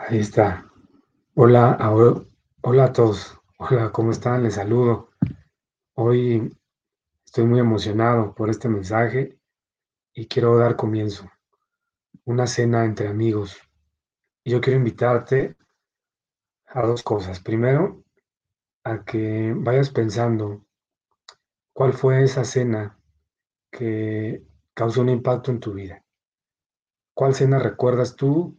Ahí está. Hola, hola a todos. Hola, ¿cómo están? Les saludo. Hoy estoy muy emocionado por este mensaje y quiero dar comienzo. Una cena entre amigos. Yo quiero invitarte a dos cosas. Primero, a que vayas pensando cuál fue esa cena que causó un impacto en tu vida. ¿Cuál cena recuerdas tú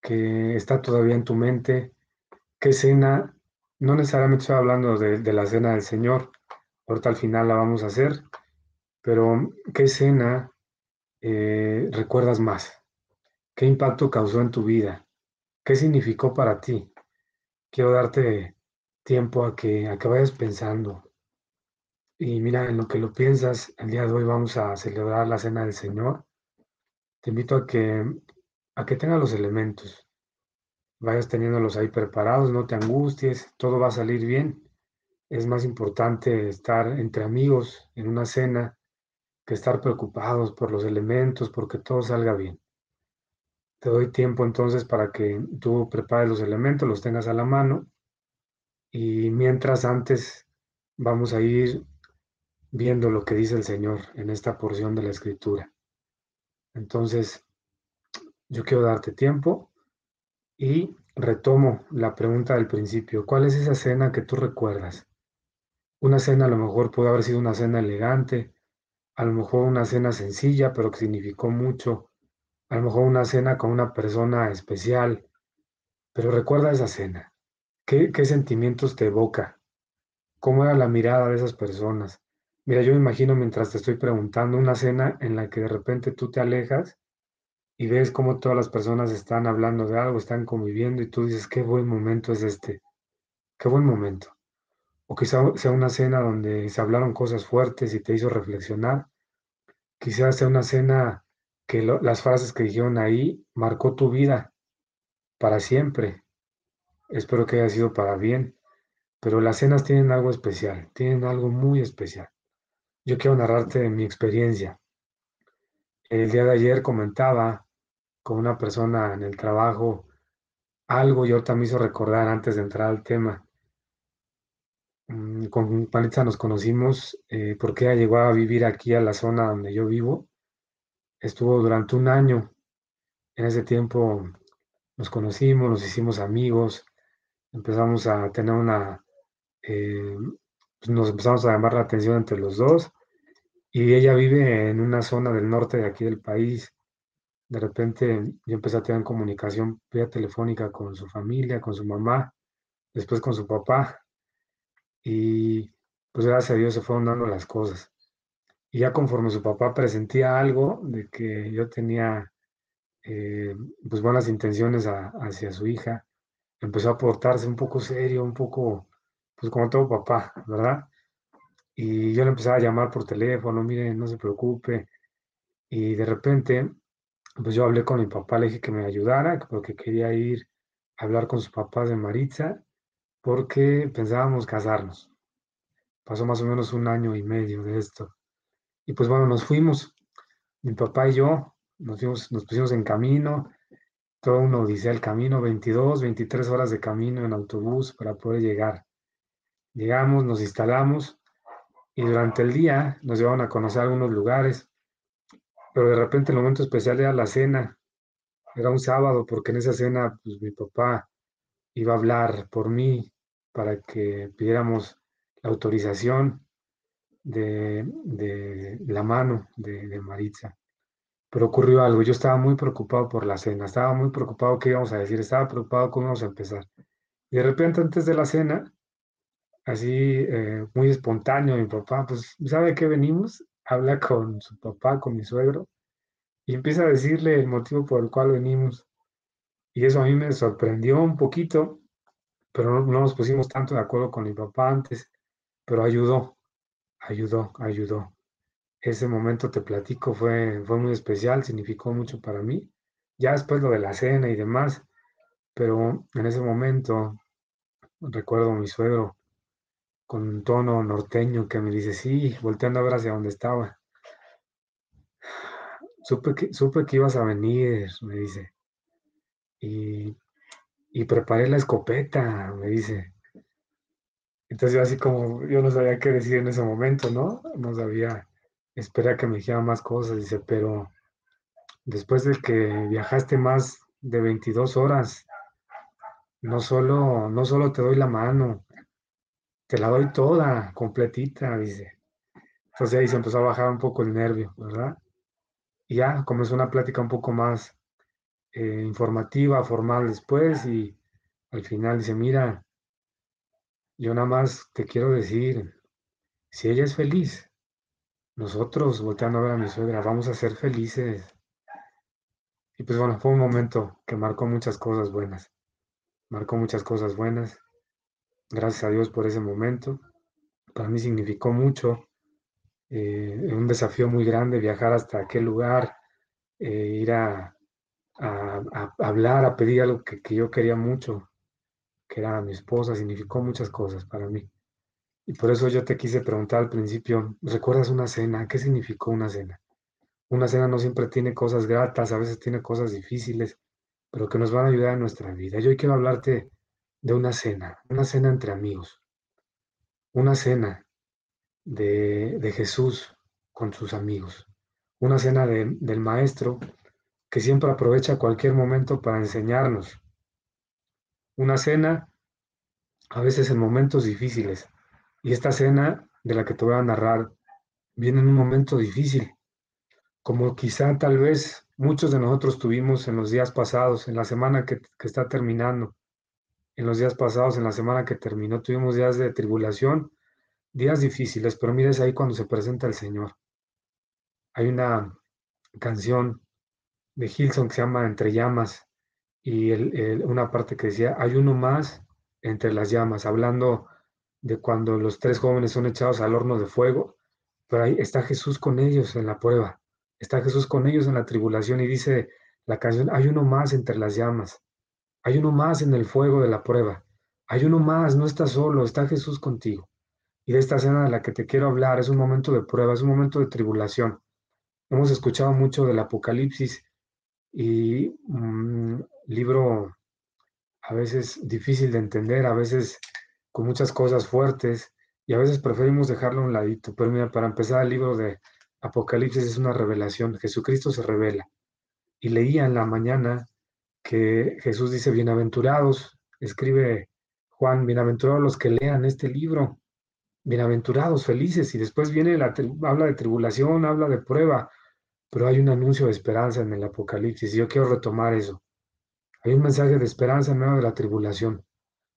que está todavía en tu mente? ¿Qué cena? No necesariamente estoy hablando de, de la cena del Señor, ahorita al final la vamos a hacer, pero ¿qué cena eh, recuerdas más? ¿Qué impacto causó en tu vida? ¿Qué significó para ti? Quiero darte tiempo a que, a que vayas pensando. Y mira, en lo que lo piensas, el día de hoy vamos a celebrar la cena del Señor. Te invito a que, a que tengas los elementos, vayas teniéndolos ahí preparados, no te angusties, todo va a salir bien. Es más importante estar entre amigos en una cena que estar preocupados por los elementos, porque todo salga bien. Te doy tiempo entonces para que tú prepares los elementos, los tengas a la mano y mientras antes vamos a ir viendo lo que dice el Señor en esta porción de la Escritura. Entonces, yo quiero darte tiempo y retomo la pregunta del principio. ¿Cuál es esa cena que tú recuerdas? Una cena a lo mejor puede haber sido una cena elegante, a lo mejor una cena sencilla, pero que significó mucho, a lo mejor una cena con una persona especial, pero recuerda esa cena. ¿Qué, qué sentimientos te evoca? ¿Cómo era la mirada de esas personas? Mira, yo me imagino mientras te estoy preguntando una cena en la que de repente tú te alejas y ves cómo todas las personas están hablando de algo, están conviviendo y tú dices, qué buen momento es este, qué buen momento. O quizá sea una cena donde se hablaron cosas fuertes y te hizo reflexionar. Quizás sea una cena que las frases que dijeron ahí marcó tu vida para siempre. Espero que haya sido para bien. Pero las cenas tienen algo especial, tienen algo muy especial. Yo quiero narrarte mi experiencia. El día de ayer comentaba con una persona en el trabajo algo y ahorita me hizo recordar antes de entrar al tema. Mm, Con Panitza nos conocimos eh, porque ella llegó a vivir aquí a la zona donde yo vivo. Estuvo durante un año. En ese tiempo nos conocimos, nos hicimos amigos, empezamos a tener una, eh, nos empezamos a llamar la atención entre los dos Y ella vive en una zona del norte de aquí del país. De repente yo empecé a tener comunicación vía telefónica con su familia, con su mamá, después con su papá. Y pues gracias a Dios se fueron dando las cosas. Y ya conforme su papá presentía algo de que yo tenía eh, pues buenas intenciones a- hacia su hija, empezó a portarse un poco serio, un poco, pues como todo papá, ¿verdad? Y yo le empezaba a llamar por teléfono, mire, no se preocupe. Y de repente Pues yo hablé con mi papá, le dije que me ayudara, que porque quería ir a hablar con sus papás de Maritza, porque pensábamos casarnos. Pasó más o menos un año y medio de esto. Y pues bueno, nos fuimos, mi papá y yo, nos fuimos, nos pusimos en camino, todo uno dice el camino, 22, 23 horas de camino en autobús para poder llegar. Llegamos, nos instalamos y durante el día nos llevaron a conocer algunos lugares, pero de repente el momento especial era la cena, era un sábado, porque en esa cena pues mi papá iba a hablar por mí para que pidiéramos la autorización de, de la mano de, de Maritza. Pero ocurrió algo, yo estaba muy preocupado por la cena, estaba muy preocupado qué íbamos a decir, estaba preocupado cómo íbamos a empezar. Y de repente antes de la cena, así eh, muy espontáneo, mi papá, pues, ¿sabe qué venimos? Habla con su papá, con mi suegro, y empieza a decirle el motivo por el cual venimos. Y eso a mí me sorprendió un poquito, pero no, no nos pusimos tanto de acuerdo con mi papá antes, pero ayudó, ayudó, ayudó. Ese momento, te platico, fue, fue muy especial, significó mucho para mí. Ya después lo de la cena y demás, pero en ese momento recuerdo a mi suegro con un tono norteño que me dice, sí, volteando a ver hacia donde estaba. Supe que, supe que ibas a venir, me dice. Y y preparé la escopeta, me dice. Entonces yo así como, yo no sabía qué decir en ese momento, ¿no? No sabía, esperé a que me dijera más cosas, dice, pero después de que viajaste más de 22 horas, no solo, no solo te doy la mano, te la doy toda, completita, dice. Entonces ahí se empezó a bajar un poco el nervio, ¿verdad? Y ya comenzó una plática un poco más eh, informativa, formal después, y al final dice, mira, yo nada más te quiero decir, si ella es feliz, nosotros, volteando a ver a mi suegra, vamos a ser felices. Y pues bueno, fue un momento que marcó muchas cosas buenas. Marcó muchas cosas buenas. Gracias a Dios por ese momento. Para mí significó mucho. Eh, un desafío muy grande viajar hasta aquel lugar, eh, ir a, hablar, a pedir algo que, que yo quería mucho, que era mi esposa, significó muchas cosas para mí. Y por eso yo te quise preguntar al principio, ¿recuerdas una cena? ¿Qué significó una cena? Una cena no siempre tiene cosas gratas, a veces tiene cosas difíciles, pero que nos van a ayudar en nuestra vida. Yo hoy quiero hablarte de una cena, una cena entre amigos, una cena de, de Jesús con sus amigos, una cena del Maestro que siempre aprovecha cualquier momento para enseñarnos, una cena, a veces en momentos difíciles. Y esta cena de la que te voy a narrar viene en un momento difícil, como quizá tal vez muchos de nosotros tuvimos en los días pasados, en la semana que, que está terminando. En los días pasados, en la semana que terminó, tuvimos días de tribulación, días difíciles, pero mires ahí cuando se presenta el Señor. Hay una canción de Hilson que se llama Entre llamas, y una parte que decía, hay uno más entre las llamas, hablando de cuando los tres jóvenes son echados al horno de fuego, pero ahí está Jesús con ellos en la prueba, está Jesús con ellos en la tribulación y dice la canción, hay uno más entre las llamas, hay uno más en el fuego de la prueba, hay uno más, no estás solo, está Jesús contigo. Y de esta escena de la que te quiero hablar es un momento de prueba, es un momento de tribulación. Hemos escuchado mucho del Apocalipsis y mm, libro a veces difícil de entender, a veces con muchas cosas fuertes y a veces preferimos dejarlo a un ladito. Pero mira, para empezar el libro de Apocalipsis es una revelación, Jesucristo se revela. Y leía en la mañana que Jesús dice, bienaventurados, escribe Juan, bienaventurados los que lean este libro, bienaventurados, felices, y después viene la, habla de tribulación, habla de prueba, pero hay un anuncio de esperanza en el Apocalipsis, y yo quiero retomar eso. Hay un mensaje de esperanza en medio de la tribulación.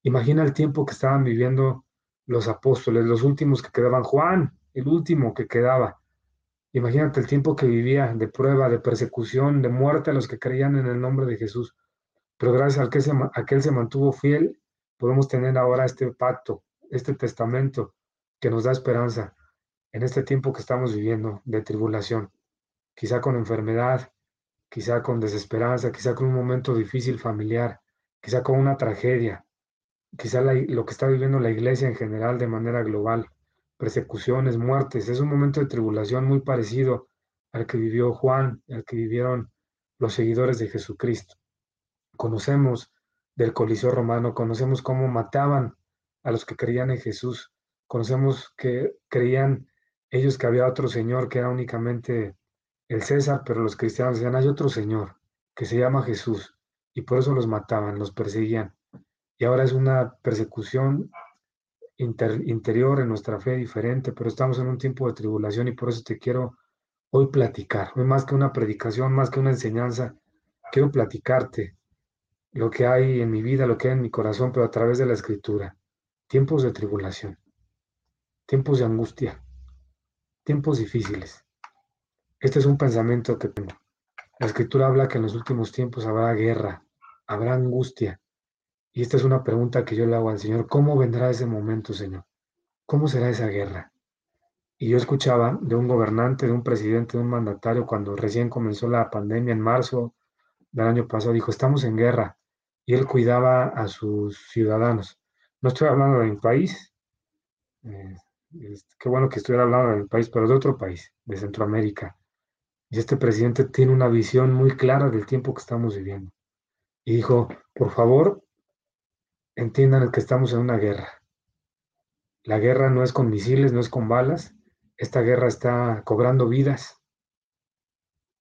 Imagina el tiempo que estaban viviendo los apóstoles, los últimos que quedaban, Juan, el último que quedaba. Imagínate el tiempo que vivía de prueba, de persecución, de muerte a los que creían en el nombre de Jesús. Pero gracias a que, se, a que Él se mantuvo fiel, podemos tener ahora este pacto, este testamento que nos da esperanza en este tiempo que estamos viviendo de tribulación, quizá con enfermedad, quizá con desesperanza, quizá con un momento difícil familiar, quizá con una tragedia, quizá lo que está viviendo la iglesia en general de manera global, persecuciones, muertes, es un momento de tribulación muy parecido al que vivió Juan, al que vivieron los seguidores de Jesucristo. Conocemos del Coliseo romano, conocemos cómo mataban a los que creían en Jesús, conocemos que creían ellos que había otro Señor que era únicamente el César, pero los cristianos decían, hay otro Señor que se llama Jesús, y por eso los mataban, los perseguían. Y ahora es una persecución interior en nuestra fe diferente, pero estamos en un tiempo de tribulación y por eso te quiero hoy platicar. Hoy más que una predicación, más que una enseñanza, quiero platicarte lo que hay en mi vida, lo que hay en mi corazón, pero a través de la escritura. Tiempos de tribulación, tiempos de angustia, tiempos difíciles. Este es un pensamiento que tengo. La escritura habla que en los últimos tiempos habrá guerra, habrá angustia. Y esta es una pregunta que yo le hago al Señor. ¿Cómo vendrá ese momento, Señor? ¿Cómo será esa guerra? Y yo escuchaba de un gobernante, de un presidente, de un mandatario, cuando recién comenzó la pandemia en marzo del año pasado, dijo, estamos en guerra. Y él cuidaba a sus ciudadanos. No estoy hablando de mi país. Eh, qué bueno que estuviera hablando de mi país, pero de otro país, de Centroamérica. Y este presidente tiene una visión muy clara del tiempo que estamos viviendo. Y dijo, por favor, entiendan que estamos en una guerra. La guerra no es con misiles, no es con balas. Esta guerra está cobrando vidas.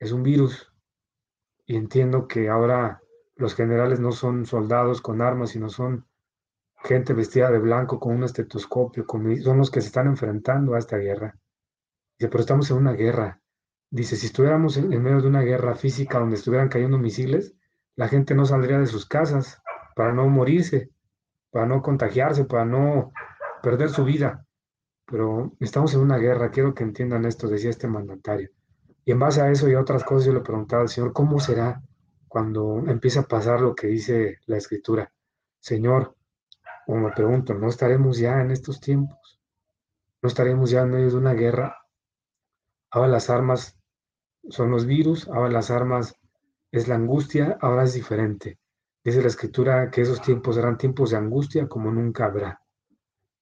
Es un virus. Y entiendo que ahora los generales no son soldados con armas, sino son gente vestida de blanco con un estetoscopio, son los que se están enfrentando a esta guerra. Dice, pero estamos en una guerra. Dice, si estuviéramos en, medio de una guerra física donde estuvieran cayendo misiles, la gente no saldría de sus casas para no morirse, para no contagiarse, para no perder su vida. Pero estamos en una guerra, quiero que entiendan esto, decía este mandatario. Y en base a eso y a otras cosas yo le preguntaba al Señor, ¿cómo será cuando empieza a pasar lo que dice la Escritura? Señor, o me pregunto, ¿no estaremos ya en estos tiempos? ¿No estaremos ya en medio de una guerra? Ahora las armas son los virus, ahora las armas es la angustia, ahora es diferente. Dice la escritura que esos tiempos serán tiempos de angustia como nunca habrá.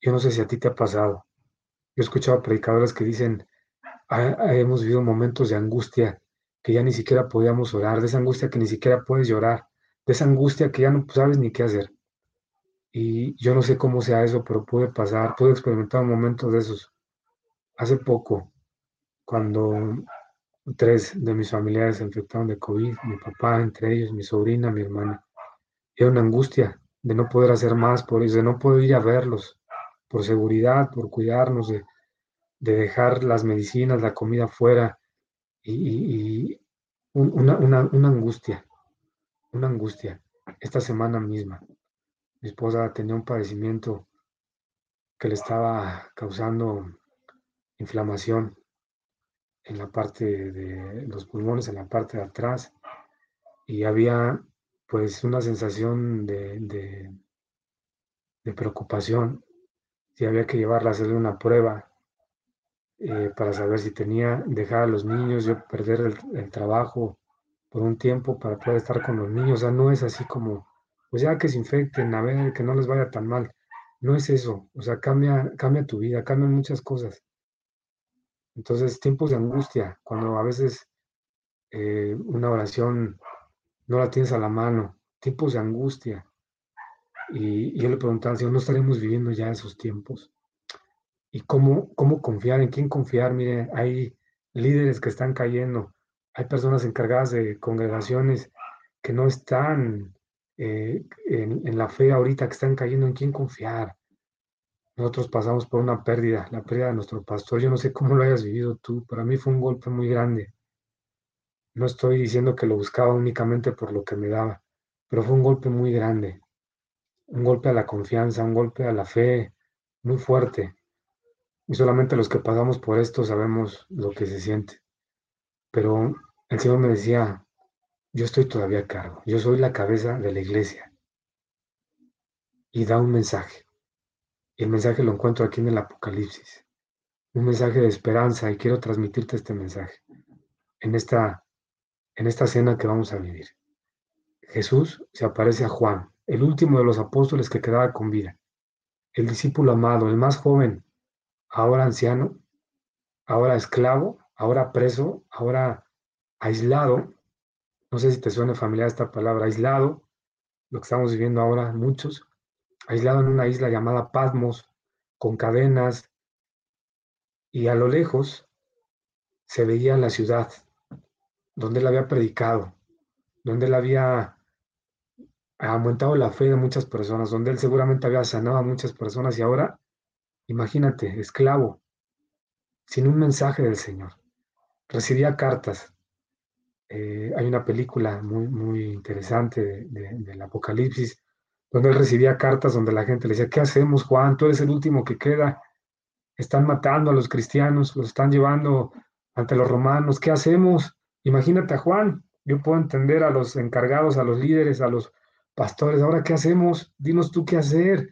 Yo no sé si a ti te ha pasado. Yo he escuchado predicadores que dicen, hemos vivido momentos de angustia que ya ni siquiera podíamos orar, de esa angustia que ni siquiera puedes llorar, de esa angustia que ya no sabes ni qué hacer. Y yo no sé cómo sea eso, pero puede pasar, pude experimentar momentos de esos. Hace poco, cuando tres de mis familiares se infectaron de COVID, mi papá, entre ellos, mi sobrina, mi hermana, era una angustia de no poder hacer más por ellos, de no poder ir a verlos, por seguridad, por cuidarnos, de, dejar las medicinas, la comida fuera, y, una, una angustia, una angustia, esta semana misma. Mi esposa tenía un padecimiento que le estaba causando inflamación en la parte de los pulmones, en la parte de atrás, y había pues una sensación de, de, preocupación, si había que llevarla a hacerle una prueba eh, para saber si tenía, dejar a los niños, yo perder el, trabajo por un tiempo para poder estar con los niños, o sea, no es así como pues ya que se infecten, a ver, que no les vaya tan mal. No es eso, o sea, cambia, cambia tu vida, cambian muchas cosas. Entonces, tiempos de angustia, cuando a veces eh, una oración no la tienes a la mano, tiempos de angustia. Y, yo le preguntaba si ¿no estaremos viviendo ya esos tiempos? ¿Y cómo, confiar? ¿En quién confiar? Mire, hay líderes que están cayendo, hay personas encargadas de congregaciones que no están eh, en, la fe ahorita que están cayendo, ¿en quién confiar? Nosotros pasamos por una pérdida, la pérdida de nuestro pastor. Yo no sé cómo lo hayas vivido tú. Para mí fue un golpe muy grande. No estoy diciendo que lo buscaba únicamente por lo que me daba, pero fue un golpe muy grande. Un golpe a la confianza, un golpe a la fe muy fuerte. Y solamente los que pasamos por esto sabemos lo que se siente. Pero el Señor me decía, yo estoy todavía a cargo, yo soy la cabeza de la iglesia. Y da un mensaje. Y el mensaje lo encuentro aquí en el Apocalipsis. Un mensaje de esperanza y quiero transmitirte este mensaje en esta, en esta cena que vamos a vivir. Jesús se aparece a Juan, el último de los apóstoles que quedaba con vida, el discípulo amado, el más joven, ahora anciano, ahora esclavo, ahora preso, ahora aislado, no sé si te suena familiar esta palabra, aislado, lo que estamos viviendo ahora muchos, aislado en una isla llamada Patmos, con cadenas, y a lo lejos se veía la ciudad donde él había predicado, donde él había aumentado la fe de muchas personas, donde él seguramente había sanado a muchas personas y ahora, imagínate, esclavo, sin un mensaje del Señor. Recibía cartas, eh, hay una película muy, muy interesante del Apocalipsis, donde él recibía cartas donde la gente le decía, ¿qué hacemos, Juan? Tú eres el último que queda. Están matando a los cristianos, los están llevando ante los romanos. ¿Qué hacemos? Imagínate a Juan. Yo puedo entender a los encargados, a los líderes, a los pastores. Ahora, ¿qué hacemos? Dinos tú qué hacer.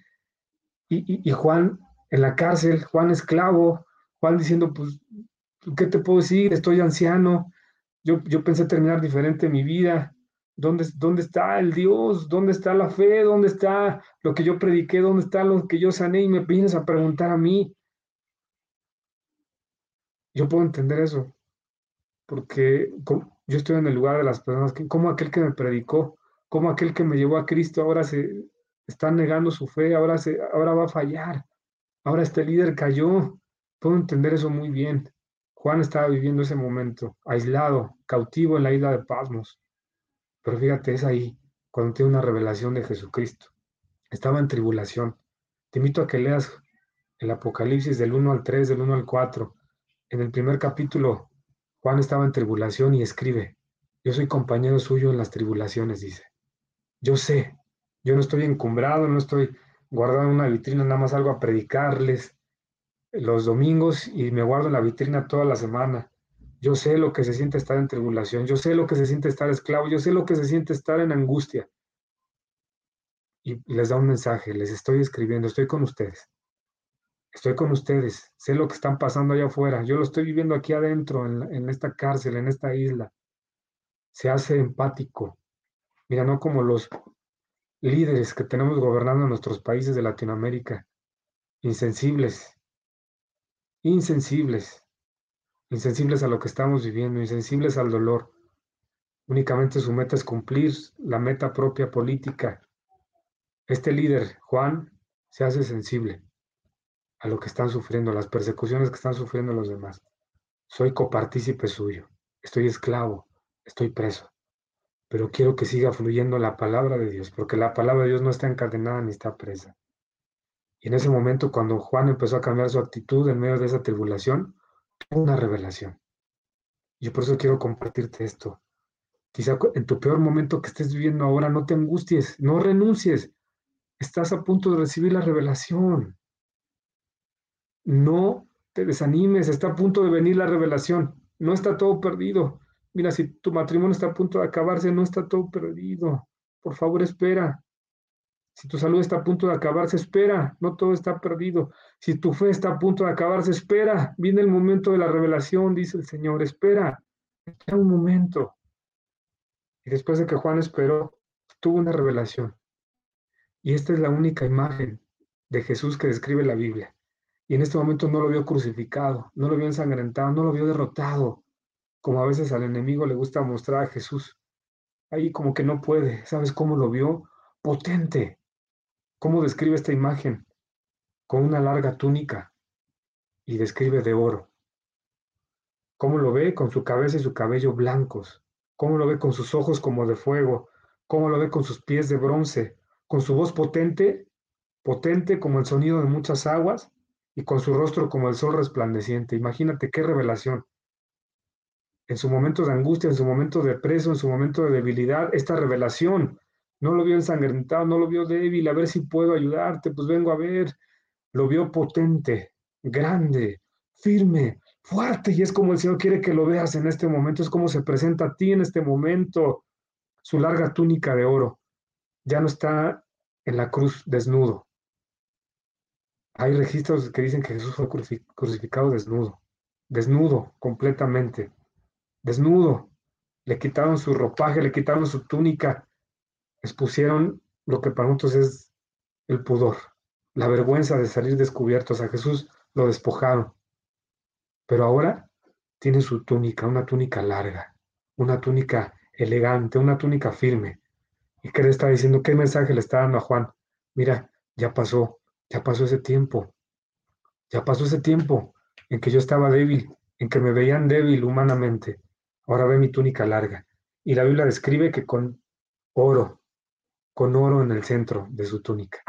Y, y Juan en la cárcel, Juan esclavo, Juan diciendo, pues, ¿qué te puedo decir? Estoy anciano, yo, pensé terminar diferente mi vida. ¿Dónde, ¿Dónde está el Dios? ¿Dónde está la fe? ¿Dónde está lo que yo prediqué? ¿Dónde está lo que yo sané? Y me vienes a preguntar a mí. Yo puedo entender eso, porque yo estoy en el lugar de las personas, que, como aquel que me predicó, como aquel que me llevó a Cristo ahora se, está negando su fe, ahora, se, ahora va a fallar, ahora este líder cayó. Puedo entender eso muy bien. Juan estaba viviendo ese momento, aislado, cautivo en la isla de Pasmos. Pero fíjate, es ahí cuando tiene una revelación de Jesucristo. Estaba en tribulación. Te invito a que leas el Apocalipsis del 1 al 3, del 1 al 4. En el primer capítulo, Juan estaba en tribulación y escribe, yo soy compañero suyo en las tribulaciones, dice. Yo sé, yo no estoy encumbrado, no estoy guardado en una vitrina, nada más algo a predicarles los domingos y me guardo en la vitrina toda la semana. Yo sé lo que se siente estar en tribulación, yo sé lo que se siente estar esclavo, yo sé lo que se siente estar en angustia. Y les da un mensaje, les estoy escribiendo, estoy con ustedes. Estoy con ustedes, sé lo que están pasando allá afuera, yo lo estoy viviendo aquí adentro, en, en esta cárcel, en esta isla. Se hace empático. Mira, no como los líderes que tenemos gobernando nuestros países de Latinoamérica, insensibles, insensibles, insensibles a lo que estamos viviendo, insensibles al dolor. Únicamente su meta es cumplir la meta propia política. Este líder, Juan, se hace sensible a lo que están sufriendo, las persecuciones que están sufriendo los demás. Soy copartícipe suyo, estoy esclavo, estoy preso, pero quiero que siga fluyendo la palabra de Dios, porque la palabra de Dios no está encadenada ni está presa. Y en ese momento, cuando Juan empezó a cambiar su actitud en medio de esa tribulación, una revelación. Y por eso quiero compartirte esto. Quizá en tu peor momento que estés viviendo ahora, no te angusties, no renuncies. Estás a punto de recibir la revelación. No te desanimes, está a punto de venir la revelación. No está todo perdido. Mira, si tu matrimonio está a punto de acabarse, no está todo perdido. Por favor, espera. Si tu salud está a punto de acabarse, espera, no todo está perdido. Si tu fe está a punto de acabarse, espera. Viene el momento de la revelación, dice el Señor, espera. Espera un momento. Y después de que Juan esperó, tuvo una revelación. Y esta es la única imagen de Jesús que describe la Biblia. Y en este momento no lo vio crucificado, no lo vio ensangrentado, no lo vio derrotado, como a veces al enemigo le gusta mostrar a Jesús. Ahí como que no puede. ¿Sabes cómo lo vio? Potente, ¿Cómo describe esta imagen? Con una larga túnica y describe de oro. ¿Cómo lo ve? Con su cabeza y su cabello blancos. ¿Cómo lo ve con sus ojos como de fuego? ¿Cómo lo ve con sus pies de bronce? Con su voz potente, potente como el sonido de muchas aguas y con su rostro como el sol resplandeciente. Imagínate qué revelación. En su momento de angustia, en su momento de preso, en su momento de debilidad, esta revelación no lo vio ensangrentado, no lo vio débil, a ver si puedo ayudarte, pues vengo a ver. Lo vio potente, grande, firme, fuerte, y es como el Señor quiere que lo veas en este momento, es como se presenta a ti en este momento. Su larga túnica de oro ya no está en la cruz desnudo. Hay registros que dicen que Jesús fue crucificado desnudo, desnudo completamente, desnudo. Le quitaron su ropaje, le quitaron su túnica, expusieron lo que para nosotros es el pudor, la vergüenza de salir descubiertos. A Jesús lo despojaron. Pero ahora tiene su túnica, una túnica larga, una túnica elegante, una túnica firme. ¿Y qué le está diciendo? ¿Qué mensaje le está dando a Juan? Mira, ya pasó, ya pasó ese tiempo. Ya pasó ese tiempo en que yo estaba débil, en que me veían débil humanamente. Ahora ve mi túnica larga. Y la Biblia describe que con oro, con oro en el centro de su túnica.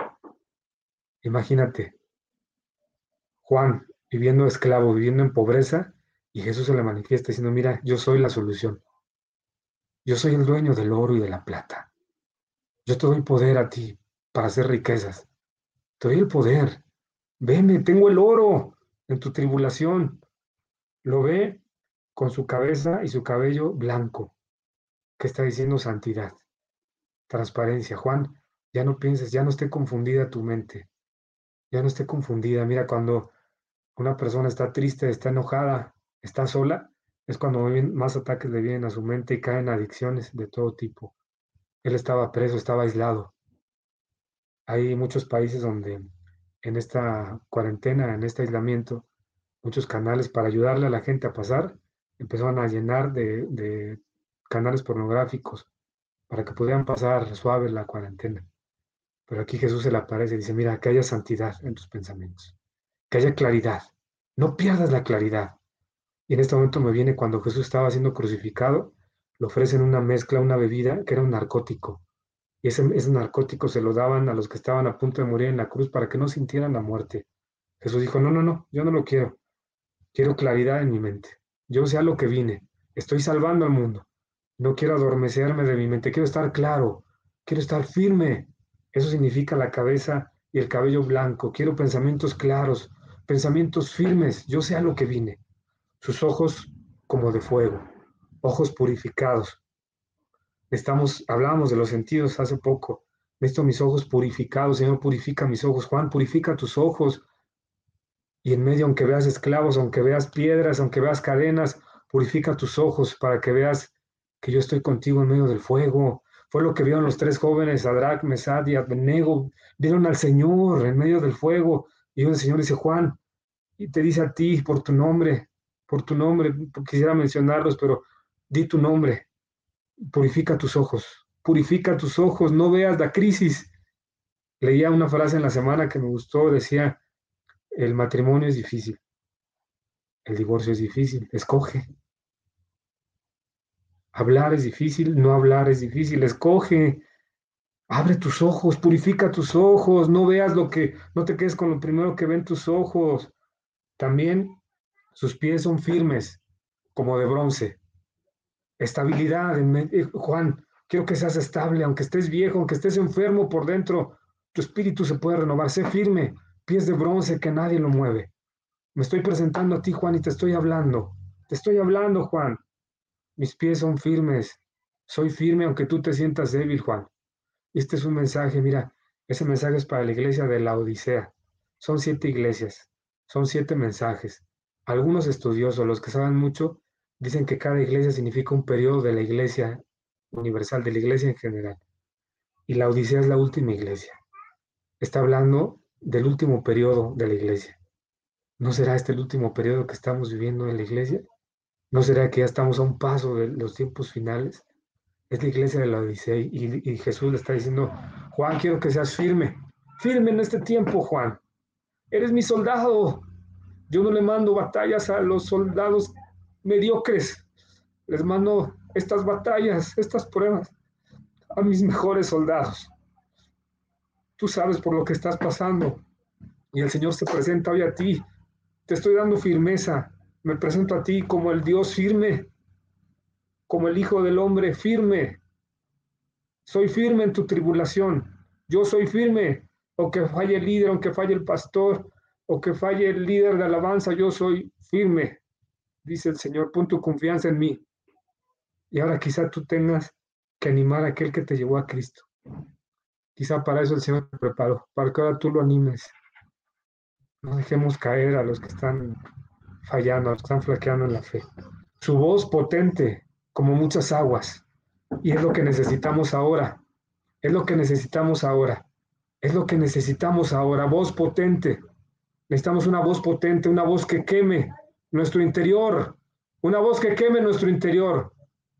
Imagínate, Juan viviendo esclavo, viviendo en pobreza, y Jesús se le manifiesta diciendo, mira, yo soy la solución. Yo soy el dueño del oro y de la plata. Yo te doy poder a ti para hacer riquezas. Te doy el poder. Veme, tengo el oro en tu tribulación. Lo ve con su cabeza y su cabello blanco, que está diciendo santidad transparencia. Juan, ya no pienses, ya no esté confundida tu mente, ya no esté confundida. Mira, cuando una persona está triste, está enojada, está sola, es cuando más ataques le vienen a su mente y caen adicciones de todo tipo. Él estaba preso, estaba aislado. Hay muchos países donde en esta cuarentena, en este aislamiento, muchos canales para ayudarle a la gente a pasar, empezaron a llenar de, de canales pornográficos para que pudieran pasar suave la cuarentena. Pero aquí Jesús se le aparece y dice, mira, que haya santidad en tus pensamientos, que haya claridad, no pierdas la claridad. Y en este momento me viene cuando Jesús estaba siendo crucificado, le ofrecen una mezcla, una bebida que era un narcótico. Y ese, ese narcótico se lo daban a los que estaban a punto de morir en la cruz para que no sintieran la muerte. Jesús dijo, no, no, no, yo no lo quiero. Quiero claridad en mi mente. Yo sé a lo que vine. Estoy salvando al mundo. No quiero adormecerme de mi mente. Quiero estar claro. Quiero estar firme. Eso significa la cabeza y el cabello blanco. Quiero pensamientos claros, pensamientos firmes. Yo sé a lo que vine. Sus ojos como de fuego, ojos purificados. Estamos, hablábamos de los sentidos hace poco. Necesito mis ojos purificados. Señor, purifica mis ojos. Juan, purifica tus ojos. Y en medio, aunque veas esclavos, aunque veas piedras, aunque veas cadenas, purifica tus ojos para que veas que yo estoy contigo en medio del fuego. Fue lo que vieron los tres jóvenes, Adrak, Mesad y Abednego. Vieron al Señor en medio del fuego. Y el Señor dice, Juan, y te dice a ti por tu nombre, por tu nombre, quisiera mencionarlos, pero di tu nombre. Purifica tus ojos, purifica tus ojos, no veas la crisis. Leía una frase en la semana que me gustó, decía, el matrimonio es difícil. El divorcio es difícil. Escoge. Hablar es difícil, no hablar es difícil. Escoge. Abre tus ojos, purifica tus ojos, no veas lo que, no te quedes con lo primero que ven tus ojos. También sus pies son firmes, como de bronce. Estabilidad, eh, Juan, quiero que seas estable, aunque estés viejo, aunque estés enfermo por dentro, tu espíritu se puede renovar, sé firme, pies de bronce que nadie lo mueve. Me estoy presentando a ti, Juan, y te estoy hablando. Te estoy hablando, Juan. Mis pies son firmes. Soy firme aunque tú te sientas débil, Juan. Este es un mensaje, mira, ese mensaje es para la iglesia de la Odisea. Son siete iglesias, son siete mensajes. Algunos estudiosos, los que saben mucho, dicen que cada iglesia significa un periodo de la iglesia universal, de la iglesia en general. Y la Odisea es la última iglesia. Está hablando del último periodo de la iglesia. ¿No será este el último periodo que estamos viviendo en la iglesia? ¿No será que ya estamos a un paso de los tiempos finales? Es la iglesia de la Odisea y, Jesús le está diciendo, Juan, quiero que seas firme, firme en este tiempo, Juan. Eres mi soldado. Yo no le mando batallas a los soldados mediocres. Les mando estas batallas, estas pruebas a mis mejores soldados. Tú sabes por lo que estás pasando. Y el Señor se presenta hoy a ti. Te estoy dando firmeza. Me presento a ti como el Dios firme, como el Hijo del Hombre firme. Soy firme en tu tribulación. Yo soy firme. Aunque falle el líder, aunque falle el pastor, o que falle el líder de alabanza, yo soy firme. Dice el Señor, pon tu confianza en mí. Y ahora quizá tú tengas que animar a aquel que te llevó a Cristo. Quizá para eso el Señor preparó, para que ahora tú lo animes. No dejemos caer a los que están fallando, a los que están flaqueando en la fe. Su voz potente, como muchas aguas. Y es lo que necesitamos ahora. Es lo que necesitamos ahora. Es lo que necesitamos ahora. Voz potente. Necesitamos una voz potente, una voz que queme nuestro interior. Una voz que queme nuestro interior.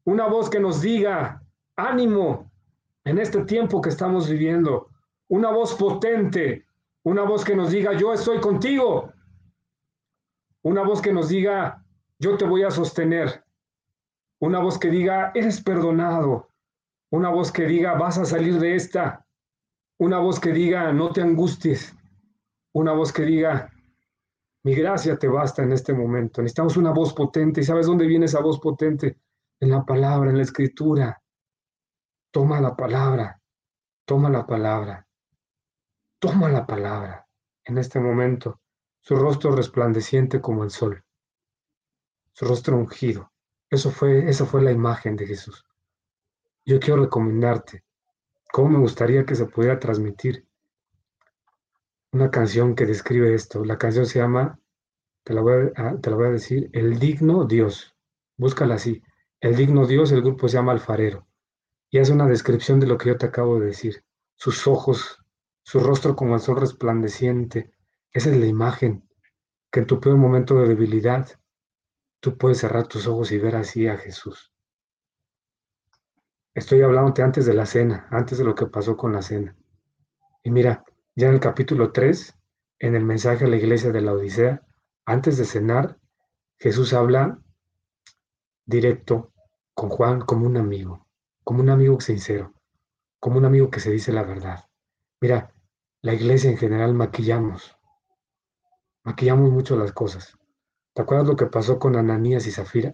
Una voz que nos diga, ánimo, en este tiempo que estamos viviendo. Una voz potente, una voz que nos diga, yo estoy contigo. Una voz que nos diga, yo te voy a sostener. Una voz que diga, eres perdonado. Una voz que diga, vas a salir de esta. Una voz que diga, no te angusties. Una voz que diga, mi gracia te basta en este momento. Necesitamos una voz potente. ¿Y sabes dónde viene esa voz potente? En la palabra, en la escritura. Toma la palabra, toma la palabra, toma la palabra en este momento, su rostro resplandeciente como el sol, su rostro ungido. Eso fue, esa fue la imagen de Jesús. Yo quiero recomendarte cómo me gustaría que se pudiera transmitir una canción que describe esto. La canción se llama, te la voy a, te la voy a decir, El digno Dios. Búscala así. El digno Dios, el grupo se llama Alfarero y hace una descripción de lo que yo te acabo de decir. Sus ojos, su rostro como el sol resplandeciente. Esa es la imagen que en tu peor momento de debilidad tú puedes cerrar tus ojos y ver así a Jesús. Estoy hablándote antes de la cena, antes de lo que pasó con la cena. Y mira, ya en el capítulo 3, en el mensaje a la iglesia de la Odisea, antes de cenar, Jesús habla directo con Juan como un amigo, como un amigo sincero, como un amigo que se dice la verdad. Mira, la iglesia en general maquillamos, maquillamos mucho las cosas. ¿Te acuerdas lo que pasó con Ananías y Zafira?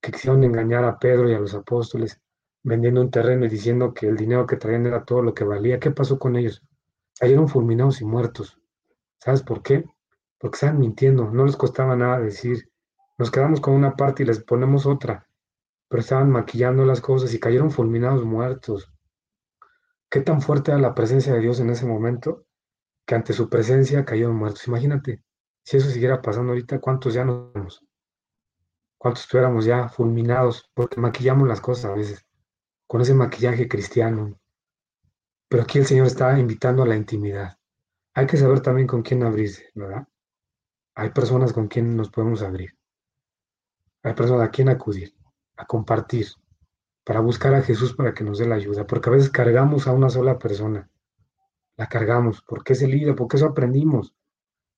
Que quisieron engañar a Pedro y a los apóstoles vendiendo un terreno y diciendo que el dinero que traían era todo lo que valía. ¿Qué pasó con ellos? Cayeron fulminados y muertos. ¿Sabes por qué? Porque estaban mintiendo, no les costaba nada decir. Nos quedamos con una parte y les ponemos otra, pero estaban maquillando las cosas y cayeron fulminados muertos. ¿Qué tan fuerte era la presencia de Dios en ese momento? Que ante su presencia cayeron muertos. Imagínate, si eso siguiera pasando ahorita, ¿cuántos ya nos vemos? ¿Cuántos estuviéramos ya fulminados? Porque maquillamos las cosas a veces, con ese maquillaje cristiano. Pero aquí el Señor está invitando a la intimidad. Hay que saber también con quién abrirse, ¿verdad? Hay personas con quien nos podemos abrir. Hay personas a quien acudir, a compartir, para buscar a Jesús para que nos dé la ayuda. Porque a veces cargamos a una sola persona. La cargamos, porque es el líder, porque eso aprendimos.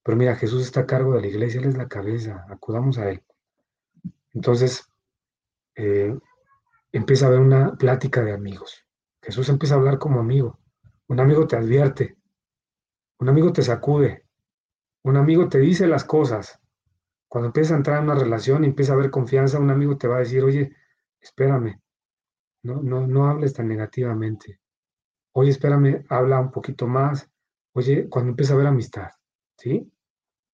Pero mira, Jesús está a cargo de la iglesia, Él es la cabeza, acudamos a Él. Entonces, eh, empieza a haber una plática de amigos. Jesús empieza a hablar como amigo. Un amigo te advierte, un amigo te sacude, un amigo te dice las cosas. Cuando empiezas a entrar en una relación y empieza a haber confianza, un amigo te va a decir, oye, espérame, no, no, no hables tan negativamente. Oye, espérame, habla un poquito más. Oye, cuando empieza a haber amistad, ¿sí?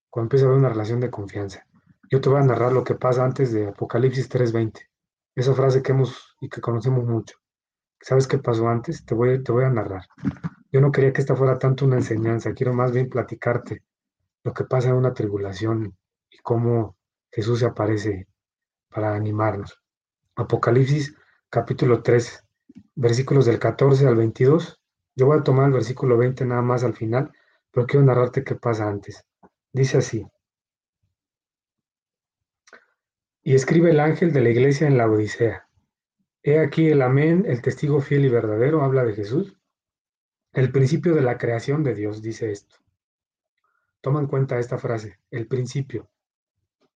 Cuando empieza a haber una relación de confianza. Yo te voy a narrar lo que pasa antes de Apocalipsis 3:20. Esa frase que hemos y que conocemos mucho. ¿Sabes qué pasó antes? Te voy, te voy a narrar. Yo no quería que esta fuera tanto una enseñanza, quiero más bien platicarte lo que pasa en una tribulación y cómo Jesús se aparece para animarnos. Apocalipsis capítulo 3, versículos del 14 al 22. Yo voy a tomar el versículo 20 nada más al final, pero quiero narrarte qué pasa antes. Dice así. Y escribe el ángel de la iglesia en la Odisea. He aquí el amén, el testigo fiel y verdadero, habla de Jesús. El principio de la creación de Dios dice esto. Toma en cuenta esta frase, el principio.